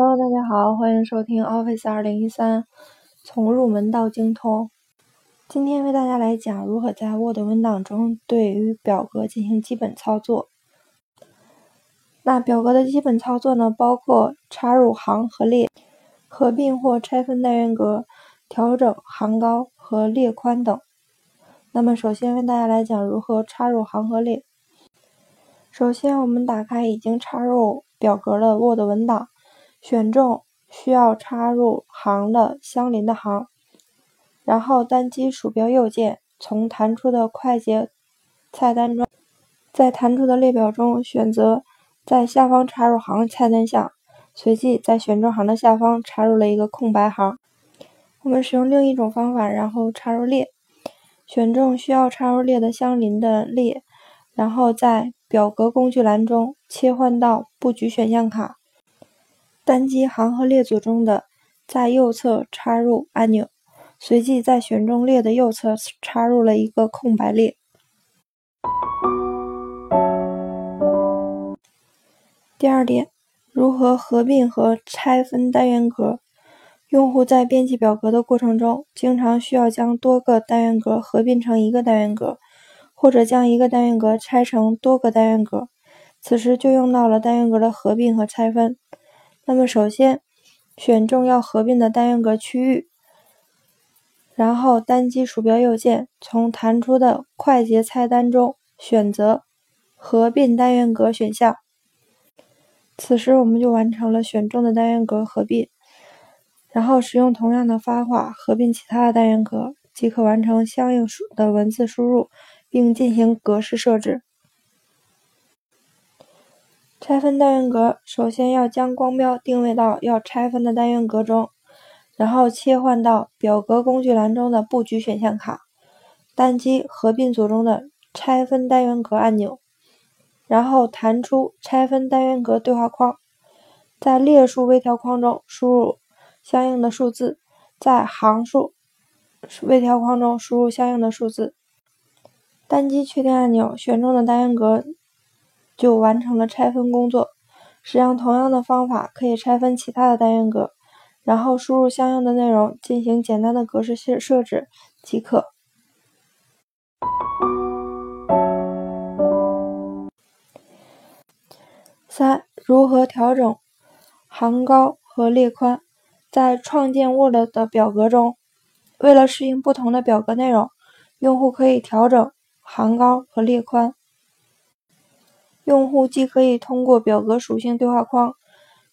Hello，大家好，欢迎收听 Office 二零一三，从入门到精通。今天为大家来讲如何在 Word 文档中对于表格进行基本操作。那表格的基本操作呢，包括插入行和列、合并或拆分单元格、调整行高和列宽等。那么，首先为大家来讲如何插入行和列。首先，我们打开已经插入表格的 Word 文档。选中需要插入行的相邻的行，然后单击鼠标右键，从弹出的快捷菜单中，在弹出的列表中选择在下方插入行菜单项，随即在选中行的下方插入了一个空白行。我们使用另一种方法，然后插入列，选中需要插入列的相邻的列，然后在表格工具栏中切换到布局选项卡。单击行和列组中的在右侧插入按钮，随即在选中列的右侧插入了一个空白列。第二点，如何合并和拆分单元格？用户在编辑表格的过程中，经常需要将多个单元格合并成一个单元格，或者将一个单元格拆成多个单元格，此时就用到了单元格的合并和拆分。那么，首先选中要合并的单元格区域，然后单击鼠标右键，从弹出的快捷菜单中选择合并单元格选项。此时我们就完成了选中的单元格合并，然后使用同样的方法合并其他的单元格，即可完成相应的文字输入，并进行格式设置。拆分单元格，首先要将光标定位到要拆分的单元格中，然后切换到表格工具栏中的布局选项卡，单击合并组中的拆分单元格按钮，然后弹出拆分单元格对话框，在列数微调框中输入相应的数字，在行数微调框中输入相应的数字，单击确定按钮，选中的单元格。就完成了拆分工作。使用同样的方法，可以拆分其他的单元格，然后输入相应的内容，进行简单的格式设设置即可。三、如何调整行高和列宽？在创建 Word 的表格中，为了适应不同的表格内容，用户可以调整行高和列宽。用户既可以通过表格属性对话框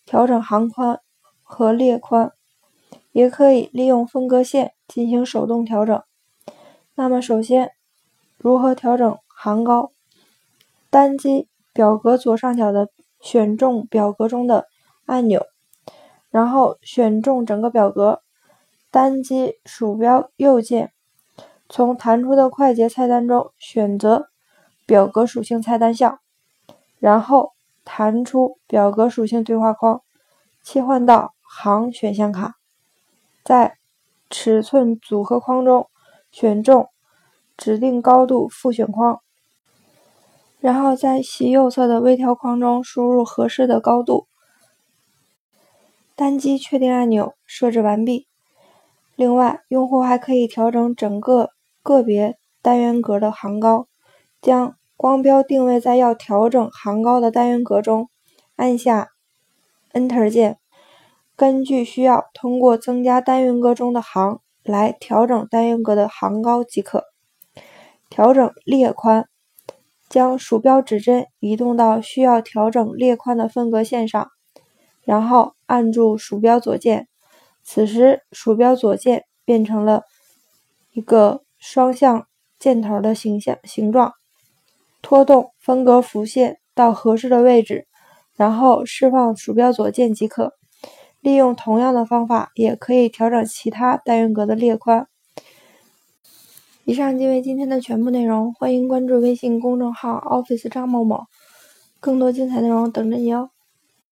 调整行宽和列宽，也可以利用分隔线进行手动调整。那么，首先如何调整行高？单击表格左上角的选中表格中的按钮，然后选中整个表格，单击鼠标右键，从弹出的快捷菜单中选择表格属性菜单项。然后弹出表格属性对话框，切换到行选项卡，在尺寸组合框中选中指定高度复选框，然后在其右侧的微调框中输入合适的高度，单击确定按钮，设置完毕。另外，用户还可以调整整个个别单元格的行高，将。光标定位在要调整行高的单元格中，按下 Enter 键，根据需要通过增加单元格中的行来调整单元格的行高即可。调整列宽，将鼠标指针移动到需要调整列宽的分隔线上，然后按住鼠标左键，此时鼠标左键变成了一个双向箭头的形象形状。拖动分隔符线到合适的位置，然后释放鼠标左键即可。利用同样的方法，也可以调整其他单元格的列宽。以上即为今天的全部内容，欢迎关注微信公众号 Office 张某某，更多精彩内容等着你哦。